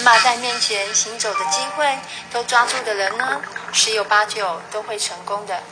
人马在面前行走的机会都抓住的人呢，十有八九都会成功的。